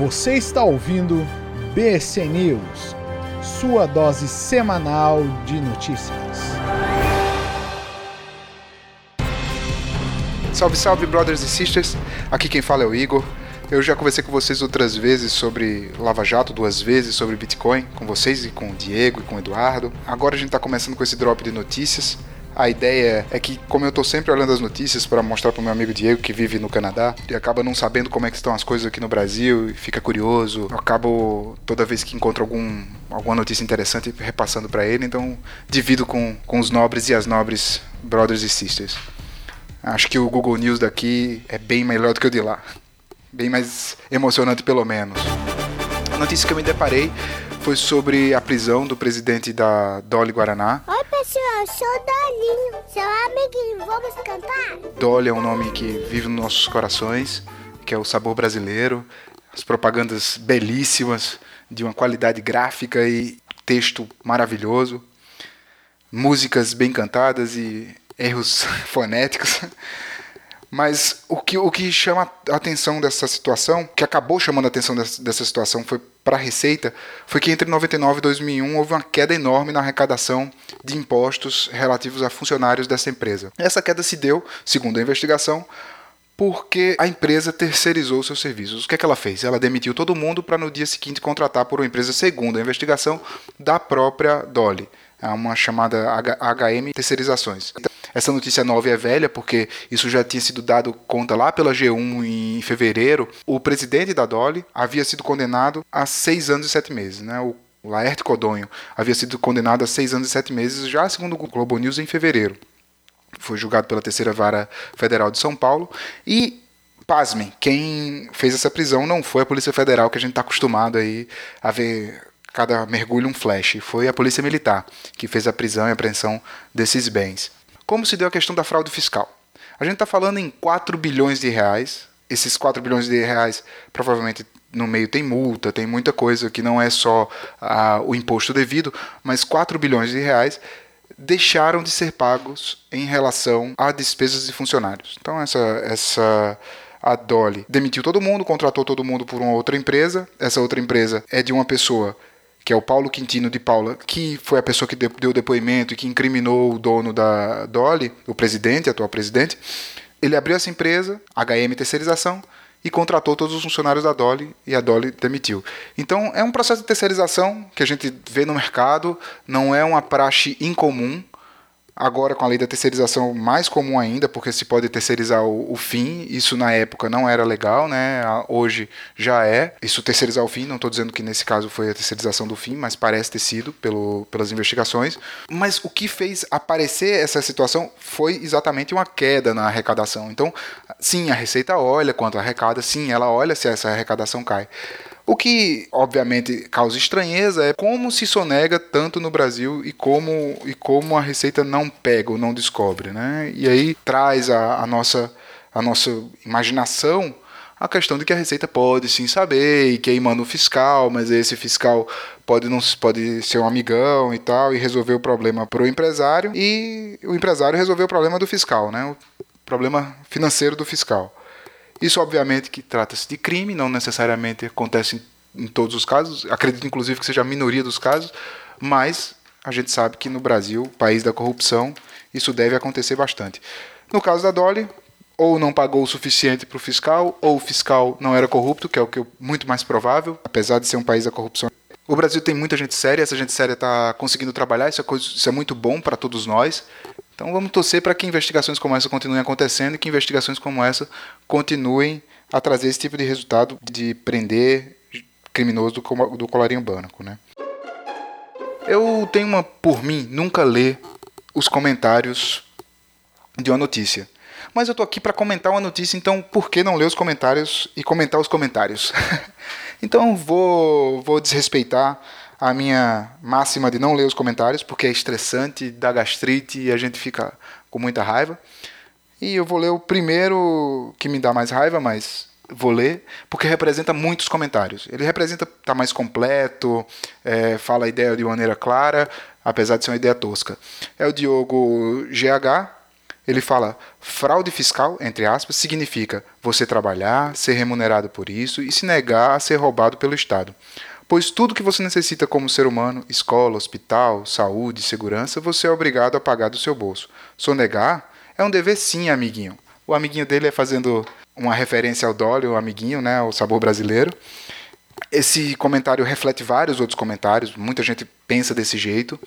Você está ouvindo BC News, sua dose semanal de notícias. Salve, salve, brothers e sisters. Aqui quem fala é o Igor. Eu já conversei com vocês outras vezes sobre Lava Jato, duas vezes sobre Bitcoin, com vocês e com o Diego e com o Eduardo. Agora a gente está começando com esse drop de notícias. A ideia é que, como eu tô sempre olhando as notícias para mostrar pro meu amigo Diego que vive no Canadá e acaba não sabendo como é que estão as coisas aqui no Brasil e fica curioso, eu acabo toda vez que encontro algum, alguma notícia interessante repassando para ele, então divido com, com os nobres e as nobres brothers e sisters. Acho que o Google News daqui é bem melhor do que o de lá. Bem mais emocionante, pelo menos. A notícia que eu me deparei foi sobre a prisão do presidente da Dolly Guaraná. Oi, pessoal, sou Dolinho, seu amiguinho, vamos cantar? Dolly é um nome que vive nos nossos corações, que é o sabor brasileiro, as propagandas belíssimas, de uma qualidade gráfica e texto maravilhoso, músicas bem cantadas e erros fonéticos. Mas o que, o que chama a atenção dessa situação, que acabou chamando a atenção dessa, dessa situação, foi para a Receita, foi que entre 99 e 2001 houve uma queda enorme na arrecadação de impostos relativos a funcionários dessa empresa. Essa queda se deu, segundo a investigação, porque a empresa terceirizou seus serviços. O que, é que ela fez? Ela demitiu todo mundo para no dia seguinte contratar por uma empresa, segundo a investigação, da própria Dolly, uma chamada HM Terceirizações. Essa notícia nova é velha, porque isso já tinha sido dado conta lá pela G1 em fevereiro. O presidente da Dolly havia sido condenado a seis anos e sete meses. Né? O Laerte Codonho havia sido condenado a seis anos e sete meses, já segundo o Globo News, em fevereiro. Foi julgado pela terceira vara federal de São Paulo. E pasmem, quem fez essa prisão não foi a Polícia Federal, que a gente está acostumado aí a ver cada mergulho um flash. Foi a Polícia Militar que fez a prisão e apreensão desses bens. Como se deu a questão da fraude fiscal? A gente está falando em 4 bilhões de reais. Esses 4 bilhões de reais provavelmente no meio tem multa, tem muita coisa que não é só ah, o imposto devido, mas 4 bilhões de reais deixaram de ser pagos em relação a despesas de funcionários. Então essa essa a Dolly demitiu todo mundo, contratou todo mundo por uma outra empresa. Essa outra empresa é de uma pessoa que é o Paulo Quintino de Paula, que foi a pessoa que deu depoimento e que incriminou o dono da Dolly, o presidente, atual presidente, ele abriu essa empresa, HM Terceirização, e contratou todos os funcionários da Dolly e a Dolly demitiu. Então é um processo de terceirização que a gente vê no mercado, não é uma praxe incomum, Agora, com a lei da terceirização, mais comum ainda, porque se pode terceirizar o, o, fim. Isso na época não era legal, né? Hoje já é. Isso terceirizar o fim, não estou dizendo que nesse caso foi a terceirização do fim, mas parece ter sido pelo, pelas investigações. Mas o que fez aparecer essa situação foi exatamente uma queda na arrecadação. Então, sim, a Receita olha quanto arrecada, sim, ela olha se essa arrecadação cai. O que, obviamente, causa estranheza é como se sonega tanto no Brasil e como, e como a Receita não pega ou não descobre. Né? E aí traz a, a, nossa, a nossa imaginação a questão de que a Receita pode sim saber e que aí manda um fiscal, mas esse fiscal pode não pode ser um amigão e tal e resolver o problema para o empresário e o empresário resolver o problema do fiscal, né? O problema financeiro do fiscal. Isso, obviamente, que trata-se de crime, não necessariamente acontece em, em todos os casos, acredito inclusive que seja a minoria dos casos, mas a gente sabe que no Brasil, país da corrupção, isso deve acontecer bastante. No caso da Dolly, ou não pagou o suficiente para o fiscal, ou o fiscal não era corrupto, que é o que é muito mais provável, apesar de ser um país da corrupção. O Brasil tem muita gente séria, essa gente séria está conseguindo trabalhar, isso é, coisa, isso é muito bom para todos nós. Então vamos torcer para que investigações como essa continuem acontecendo e que investigações como essa continuem a trazer esse tipo de resultado de prender criminoso do, do colarinho branco, né? Eu tenho uma por mim nunca ler os comentários de uma notícia. Mas eu tô aqui para comentar uma notícia, então por que não ler os comentários e comentar os comentários? então vou vou desrespeitar a minha máxima de não ler os comentários, porque é estressante, dá gastrite e a gente fica com muita raiva. E eu vou ler o primeiro que me dá mais raiva, mas vou ler, porque representa muitos comentários. Ele representa, tá mais completo, é, fala a ideia de maneira clara, apesar de ser uma ideia tosca. É o Diogo GH, ele fala fraude fiscal, entre aspas, significa você trabalhar, ser remunerado por isso e se negar a ser roubado pelo Estado. Pois tudo que você necessita como ser humano, escola, hospital, saúde, segurança, você é obrigado a pagar do seu bolso. Sonegar é um dever sim, amiguinho. O amiguinho dele é fazendo uma referência ao Dolly, o amiguinho, né, o sabor brasileiro. Esse comentário reflete vários outros comentários, muita gente pensa desse jeito.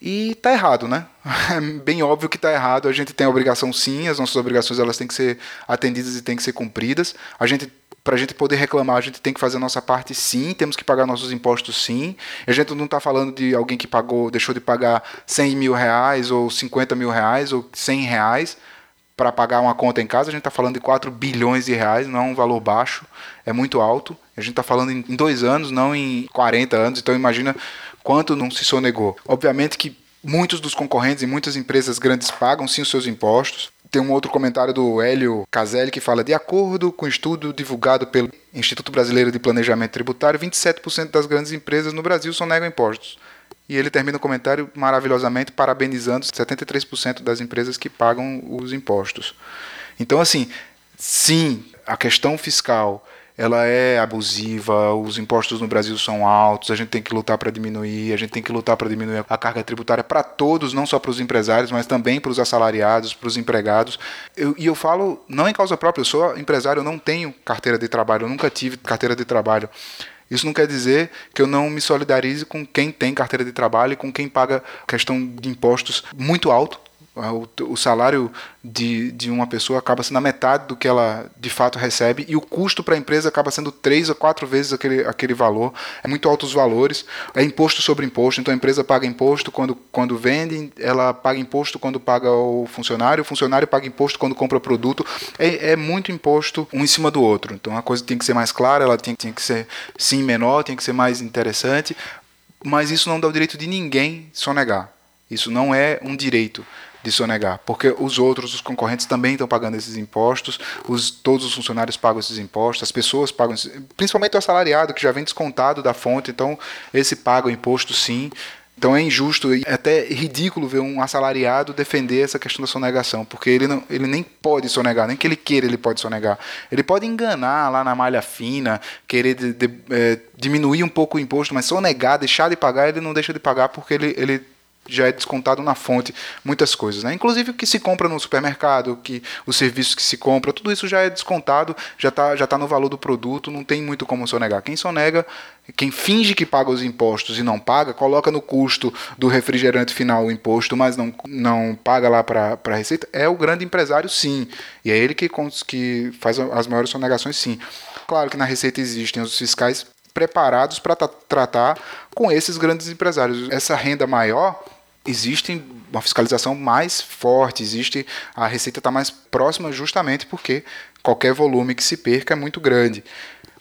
E tá errado, né? É bem óbvio que tá errado. A gente tem a obrigação sim, as nossas obrigações elas têm que ser atendidas e têm que ser cumpridas. A gente para a gente poder reclamar, a gente tem que fazer a nossa parte sim, temos que pagar nossos impostos sim. A gente não está falando de alguém que pagou, deixou de pagar 100 mil reais, ou 50 mil reais, ou 100 reais para pagar uma conta em casa. A gente está falando de 4 bilhões de reais, não é um valor baixo, é muito alto. A gente está falando em dois anos, não em 40 anos. Então imagina quanto não se sonegou. Obviamente que muitos dos concorrentes e muitas empresas grandes pagam sim os seus impostos. Tem um outro comentário do Hélio Caselli que fala: de acordo com o estudo divulgado pelo Instituto Brasileiro de Planejamento Tributário, 27% das grandes empresas no Brasil sonegam impostos. E ele termina o comentário maravilhosamente parabenizando 73% das empresas que pagam os impostos. Então, assim, sim, a questão fiscal ela é abusiva, os impostos no Brasil são altos, a gente tem que lutar para diminuir, a gente tem que lutar para diminuir a carga tributária para todos, não só para os empresários, mas também para os assalariados, para os empregados. Eu, e eu falo não em causa própria, eu sou empresário, eu não tenho carteira de trabalho, eu nunca tive carteira de trabalho. Isso não quer dizer que eu não me solidarize com quem tem carteira de trabalho e com quem paga questão de impostos muito alto o, o salário de, de uma pessoa acaba sendo a metade do que ela de fato recebe e o custo para a empresa acaba sendo três ou quatro vezes aquele, aquele valor. É muito altos os valores. É imposto sobre imposto. Então a empresa paga imposto quando, quando vende, ela paga imposto quando paga o funcionário, o funcionário paga imposto quando compra produto. É, é muito imposto um em cima do outro. Então a coisa tem que ser mais clara, ela tem, tem que ser sim menor, tem que ser mais interessante. Mas isso não dá o direito de ninguém sonegar. Isso não é um direito de sonegar, porque os outros, os concorrentes também estão pagando esses impostos, os, todos os funcionários pagam esses impostos, as pessoas pagam, principalmente o assalariado, que já vem descontado da fonte, então esse paga o imposto sim. Então é injusto e até ridículo ver um assalariado defender essa questão da sonegação, porque ele, não, ele nem pode sonegar, nem que ele queira ele pode sonegar. Ele pode enganar lá na malha fina, querer de, de, é, diminuir um pouco o imposto, mas sonegar, deixar de pagar, ele não deixa de pagar porque ele, ele já é descontado na fonte muitas coisas, né? Inclusive o que se compra no supermercado, que os serviços que se compra, tudo isso já é descontado, já está já tá no valor do produto, não tem muito como sonegar. Quem sonega, quem finge que paga os impostos e não paga, coloca no custo do refrigerante final o imposto, mas não, não paga lá para a receita, é o grande empresário sim. E é ele que, que faz as maiores sonegações sim. Claro que na receita existem os fiscais preparados para tratar com esses grandes empresários. Essa renda maior existe uma fiscalização mais forte, existe a receita está mais próxima justamente porque qualquer volume que se perca é muito grande.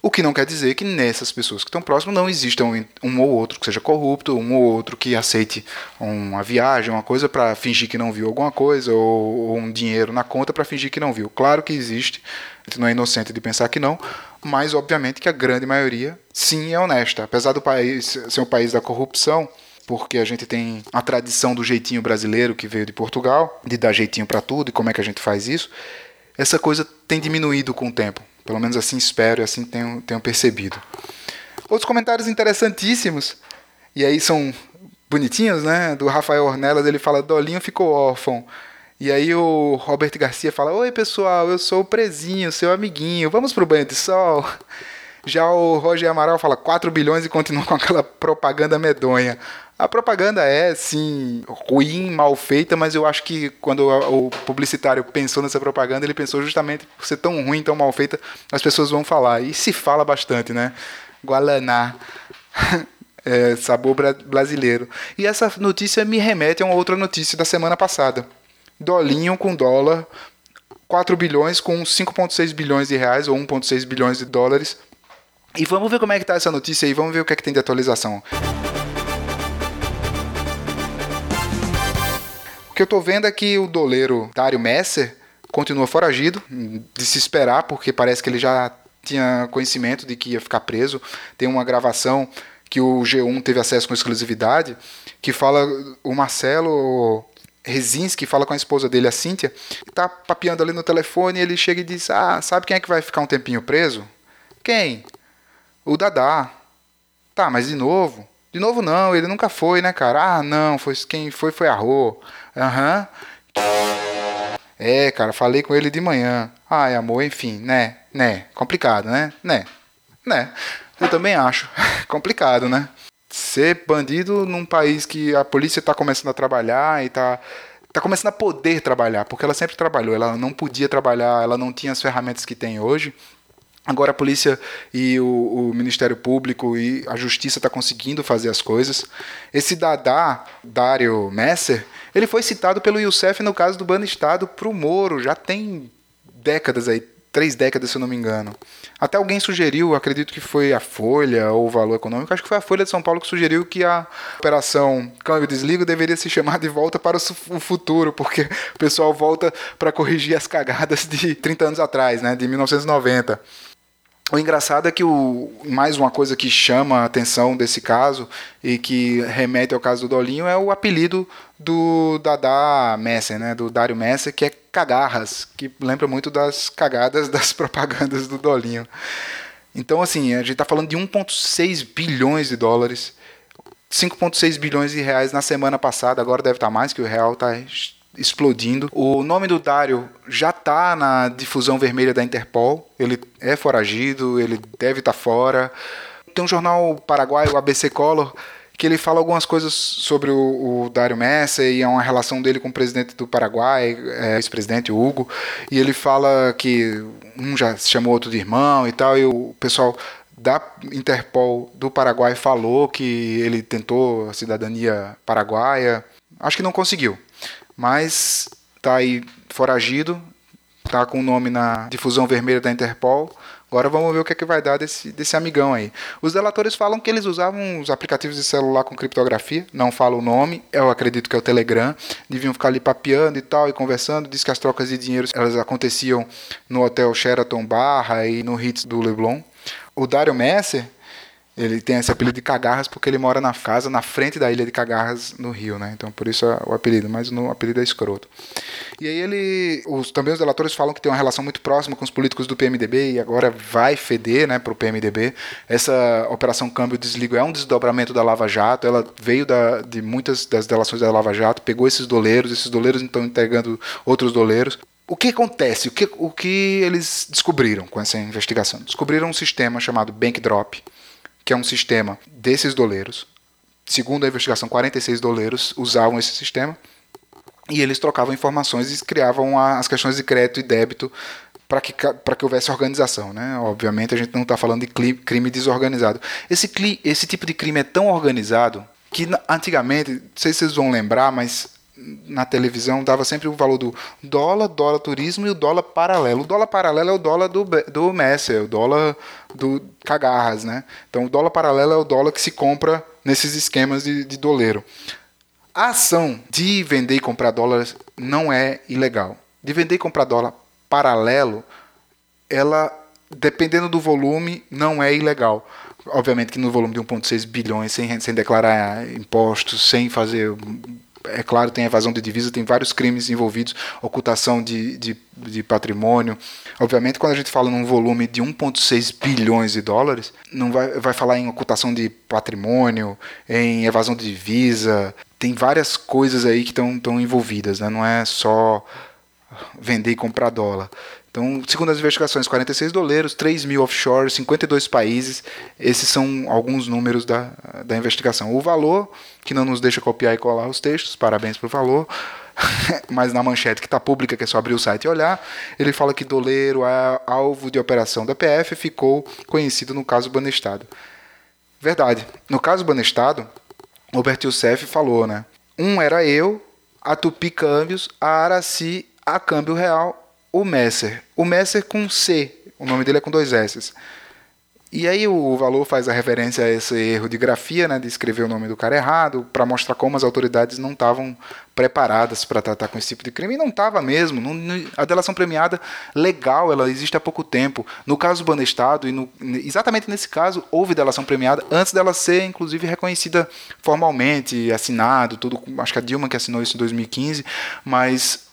O que não quer dizer que nessas pessoas que estão próximas não existam um ou outro que seja corrupto, um ou outro que aceite uma viagem, uma coisa para fingir que não viu alguma coisa, ou, ou um dinheiro na conta para fingir que não viu. Claro que existe, a gente não é inocente de pensar que não, mas obviamente que a grande maioria sim é honesta. Apesar do país ser um país da corrupção, porque a gente tem a tradição do jeitinho brasileiro que veio de Portugal, de dar jeitinho para tudo e como é que a gente faz isso, essa coisa tem diminuído com o tempo. Pelo menos assim espero e assim tenho, tenho percebido. Outros comentários interessantíssimos, e aí são bonitinhos, né? Do Rafael Ornelas, ele fala: Dolinho ficou órfão. E aí o Roberto Garcia fala: Oi pessoal, eu sou o Prezinho, seu amiguinho, vamos pro banho de sol? Já o Roger Amaral fala 4 bilhões e continua com aquela propaganda medonha. A propaganda é, sim, ruim, mal feita, mas eu acho que quando o publicitário pensou nessa propaganda, ele pensou justamente por ser tão ruim, tão mal feita, as pessoas vão falar. E se fala bastante, né? Gualaná. é, sabor brasileiro. E essa notícia me remete a uma outra notícia da semana passada. Dolinho com dólar, 4 bilhões com 5,6 bilhões de reais, ou 1,6 bilhões de dólares. E vamos ver como é que tá essa notícia aí, vamos ver o que é que tem de atualização. Que eu tô vendo é que o doleiro Dário Messer continua foragido, de se esperar, porque parece que ele já tinha conhecimento de que ia ficar preso. Tem uma gravação que o G1 teve acesso com exclusividade, que fala o Marcelo Rezinski fala com a esposa dele, a Cíntia, e tá papeando ali no telefone ele chega e diz: Ah, sabe quem é que vai ficar um tempinho preso? Quem? O Dadá. Tá, mas de novo? De novo não, ele nunca foi, né, cara? Ah, não, foi quem foi foi a Rô. Aham. Uhum. É, cara, falei com ele de manhã. Ai, amor, enfim, né? Né? Complicado, né? Né? Né? Eu também acho. Complicado, né? ser bandido num país que a polícia está começando a trabalhar e está tá começando a poder trabalhar, porque ela sempre trabalhou, ela não podia trabalhar, ela não tinha as ferramentas que tem hoje. Agora a polícia e o, o Ministério Público e a Justiça está conseguindo fazer as coisas. Esse Dadá, Dário Messer, ele foi citado pelo Youssef no caso do Banestado para o Moro, já tem décadas aí, três décadas, se eu não me engano. Até alguém sugeriu, acredito que foi a Folha ou o Valor Econômico, acho que foi a Folha de São Paulo que sugeriu que a operação câmbio desligo deveria se chamar de volta para o futuro, porque o pessoal volta para corrigir as cagadas de 30 anos atrás, né, de 1990. O engraçado é que o, mais uma coisa que chama a atenção desse caso e que remete ao caso do Dolinho é o apelido do Dada Messer, né, do Dário Messer, que é cagarras, que lembra muito das cagadas das propagandas do Dolinho. Então, assim, a gente está falando de 1,6 bilhões de dólares, 5,6 bilhões de reais na semana passada, agora deve estar tá mais, que o real está explodindo. O nome do Dário já está na difusão vermelha da Interpol. Ele é foragido, ele deve estar tá fora. Tem um jornal paraguaio, ABC Color, que ele fala algumas coisas sobre o, o Dário Messer e é uma relação dele com o presidente do Paraguai, é, ex-presidente Hugo, e ele fala que um já chamou outro de irmão e tal, e o pessoal da Interpol do Paraguai falou que ele tentou a cidadania paraguaia, acho que não conseguiu mas está aí foragido, está com o nome na difusão vermelha da Interpol. Agora vamos ver o que é que vai dar desse, desse amigão aí. Os delatores falam que eles usavam os aplicativos de celular com criptografia, não falo o nome, eu acredito que é o Telegram. Deviam ficar ali papeando e tal, e conversando. Diz que as trocas de dinheiro elas aconteciam no hotel Sheraton Barra e no Hits do Leblon. O Dario Messer, ele tem esse apelido de Cagarras porque ele mora na casa na frente da ilha de Cagarras, no Rio, né? Então por isso é o apelido, mas o apelido é escroto. E aí ele. Os, também os delatores falam que tem uma relação muito próxima com os políticos do PMDB e agora vai feder né, para o PMDB. Essa operação câmbio desligo é um desdobramento da Lava Jato, ela veio da, de muitas das delações da Lava Jato, pegou esses doleiros, esses doleiros estão entregando outros doleiros. O que acontece? O que, o que eles descobriram com essa investigação? Descobriram um sistema chamado Bank Drop que é um sistema desses doleiros. Segundo a investigação, 46 doleiros usavam esse sistema e eles trocavam informações e criavam as questões de crédito e débito para que, que houvesse organização. Né? Obviamente, a gente não está falando de crime desorganizado. Esse, esse tipo de crime é tão organizado que antigamente, não sei se vocês vão lembrar, mas na televisão dava sempre o valor do dólar, dólar turismo e o dólar paralelo. O dólar paralelo é o dólar do, do Messer, o dólar do Cagarras, né? Então o dólar paralelo é o dólar que se compra nesses esquemas de, de doleiro. A ação de vender e comprar dólares não é ilegal. De vender e comprar dólar paralelo, ela, dependendo do volume, não é ilegal. Obviamente que no volume de 1,6 bilhões, sem, sem declarar impostos, sem fazer é claro, tem evasão de divisa, tem vários crimes envolvidos, ocultação de, de, de patrimônio. Obviamente, quando a gente fala num volume de 1,6 bilhões de dólares, não vai, vai falar em ocultação de patrimônio, em evasão de divisa, tem várias coisas aí que estão envolvidas, né? não é só vender e comprar dólar. Então, segundo as investigações, 46 doleiros, 3 mil offshore, 52 países. Esses são alguns números da, da investigação. O valor, que não nos deixa copiar e colar os textos, parabéns pelo valor. Mas na manchete que está pública, que é só abrir o site e olhar, ele fala que doleiro, alvo de operação da PF, ficou conhecido no caso Banestado. Verdade. No caso Banestado, Robert Youssef falou, né? Um era eu, a Tupi Câmbios, a Araci, a Câmbio Real o Messer. O Messer com C, o nome dele é com dois S. E aí o valor faz a referência a esse erro de grafia, né, de escrever o nome do cara errado, para mostrar como as autoridades não estavam preparadas para tratar com esse tipo de crime. E não estava mesmo. Não, a delação premiada legal, ela existe há pouco tempo. No caso do Banestado, e no, exatamente nesse caso, houve delação premiada antes dela ser, inclusive, reconhecida formalmente, assinado, tudo. Acho que a Dilma que assinou isso em 2015, mas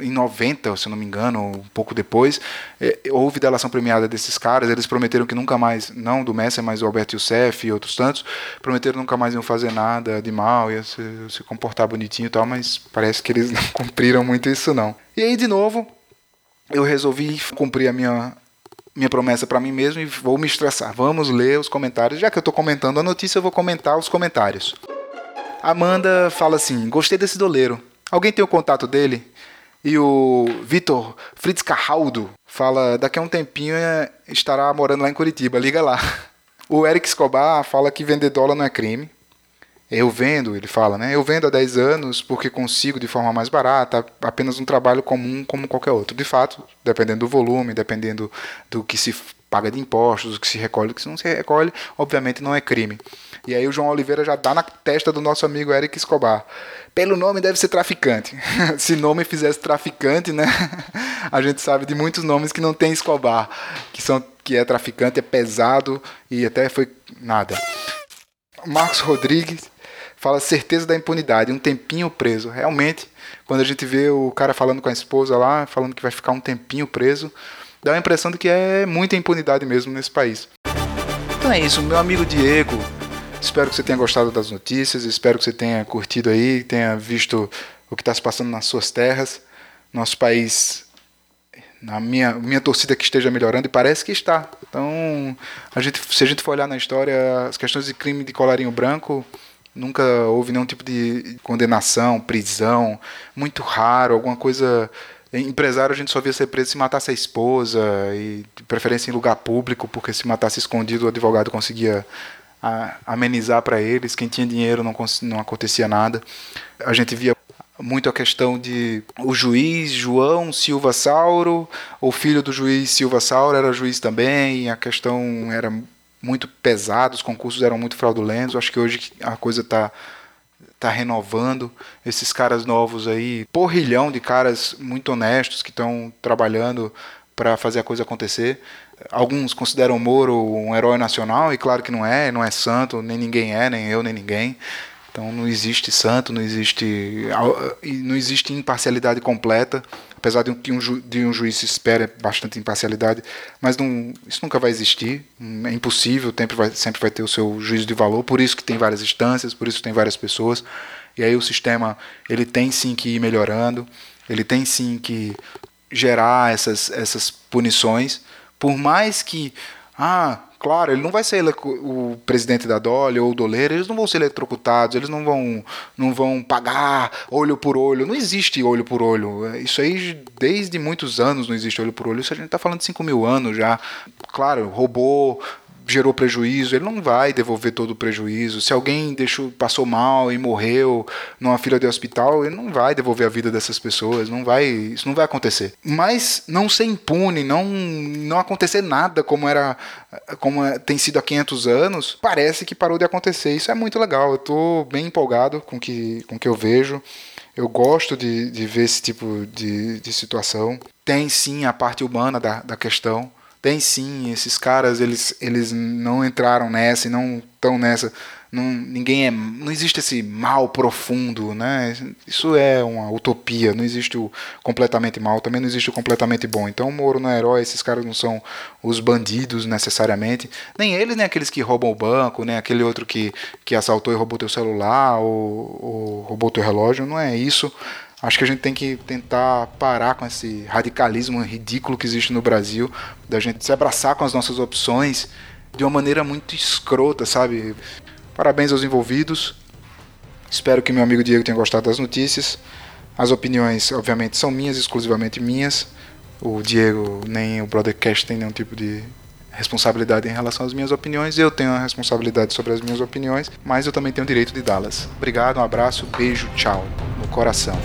em 90, se eu não me engano, um pouco depois, é, houve delação premiada desses caras. Eles prometeram que nunca mais, não do Messi, mas o Alberto Youssef e outros tantos, prometeram nunca mais iam fazer nada de mal, ia se, se comportar bonitinho e tal, mas parece que eles não cumpriram muito isso não. E aí, de novo, eu resolvi cumprir a minha, minha promessa para mim mesmo e vou me estressar. Vamos ler os comentários. Já que eu estou comentando a notícia, eu vou comentar os comentários. Amanda fala assim: Gostei desse doleiro. Alguém tem o contato dele? E o Vitor Fritz Carraldo fala: daqui a um tempinho é, estará morando lá em Curitiba, liga lá. O Eric Escobar fala que vender dólar não é crime. Eu vendo, ele fala, né? Eu vendo há 10 anos porque consigo de forma mais barata, apenas um trabalho comum como qualquer outro. De fato, dependendo do volume, dependendo do que se paga de impostos, do que se recolhe, do que não se recolhe, obviamente não é crime. E aí o João Oliveira já dá na testa do nosso amigo Eric Escobar. Pelo nome deve ser traficante. Se nome fizesse traficante, né? A gente sabe de muitos nomes que não tem Escobar, que são que é traficante, é pesado e até foi nada. Marcos Rodrigues fala certeza da impunidade, um tempinho preso. Realmente, quando a gente vê o cara falando com a esposa lá, falando que vai ficar um tempinho preso, dá a impressão de que é muita impunidade mesmo nesse país. Então é isso, meu amigo Diego. Espero que você tenha gostado das notícias, espero que você tenha curtido aí, tenha visto o que está se passando nas suas terras. Nosso país, na minha, minha torcida que esteja melhorando, e parece que está. Então, a gente, se a gente for olhar na história, as questões de crime de colarinho branco Nunca houve nenhum tipo de condenação, prisão, muito raro, alguma coisa. Empresário a gente só via ser preso se matasse a esposa, e de preferência em lugar público, porque se matasse escondido o advogado conseguia amenizar para eles. Quem tinha dinheiro não, não acontecia nada. A gente via muito a questão de o juiz João Silva Sauro, o filho do juiz Silva Sauro era juiz também, a questão era muito pesado, os concursos eram muito fraudulentos. Acho que hoje a coisa está tá renovando esses caras novos aí, porrilhão de caras muito honestos que estão trabalhando para fazer a coisa acontecer. Alguns consideram Moro um herói nacional e claro que não é, não é santo, nem ninguém é, nem eu, nem ninguém. Então não existe santo, não existe não existe imparcialidade completa apesar de que um, ju, de um juiz espera bastante imparcialidade, mas não, isso nunca vai existir, é impossível, sempre vai, sempre vai ter o seu juízo de valor, por isso que tem várias instâncias, por isso que tem várias pessoas, e aí o sistema ele tem sim que ir melhorando, ele tem sim que gerar essas, essas punições, por mais que, ah, Claro, ele não vai ser o presidente da Dolly ou o doleiro, eles não vão ser eletrocutados, eles não vão, não vão pagar olho por olho. Não existe olho por olho. Isso aí, desde muitos anos não existe olho por olho. Isso a gente está falando de 5 mil anos já. Claro, robô, gerou prejuízo, ele não vai devolver todo o prejuízo. Se alguém deixou, passou mal e morreu numa fila de hospital, ele não vai devolver a vida dessas pessoas, não vai, isso não vai acontecer. Mas não ser impune, não não acontecer nada como era como é, tem sido há 500 anos, parece que parou de acontecer. Isso é muito legal. Eu estou bem empolgado com que com que eu vejo. Eu gosto de, de ver esse tipo de, de situação. Tem sim a parte humana da, da questão tem sim, esses caras eles, eles não entraram nessa e não estão nessa. Não, ninguém é, não existe esse mal profundo, né? Isso é uma utopia. Não existe o completamente mal, também não existe o completamente bom. Então o Moro não é herói, esses caras não são os bandidos necessariamente. Nem eles, nem aqueles que roubam o banco, nem aquele outro que, que assaltou e roubou teu celular ou, ou roubou teu relógio. Não é isso. Acho que a gente tem que tentar parar com esse radicalismo ridículo que existe no Brasil, da gente se abraçar com as nossas opções de uma maneira muito escrota, sabe? Parabéns aos envolvidos. Espero que meu amigo Diego tenha gostado das notícias. As opiniões, obviamente, são minhas, exclusivamente minhas. O Diego nem o Brothercast tem nenhum tipo de responsabilidade em relação às minhas opiniões. Eu tenho a responsabilidade sobre as minhas opiniões, mas eu também tenho o direito de dá-las. Obrigado, um abraço, beijo, tchau, no coração.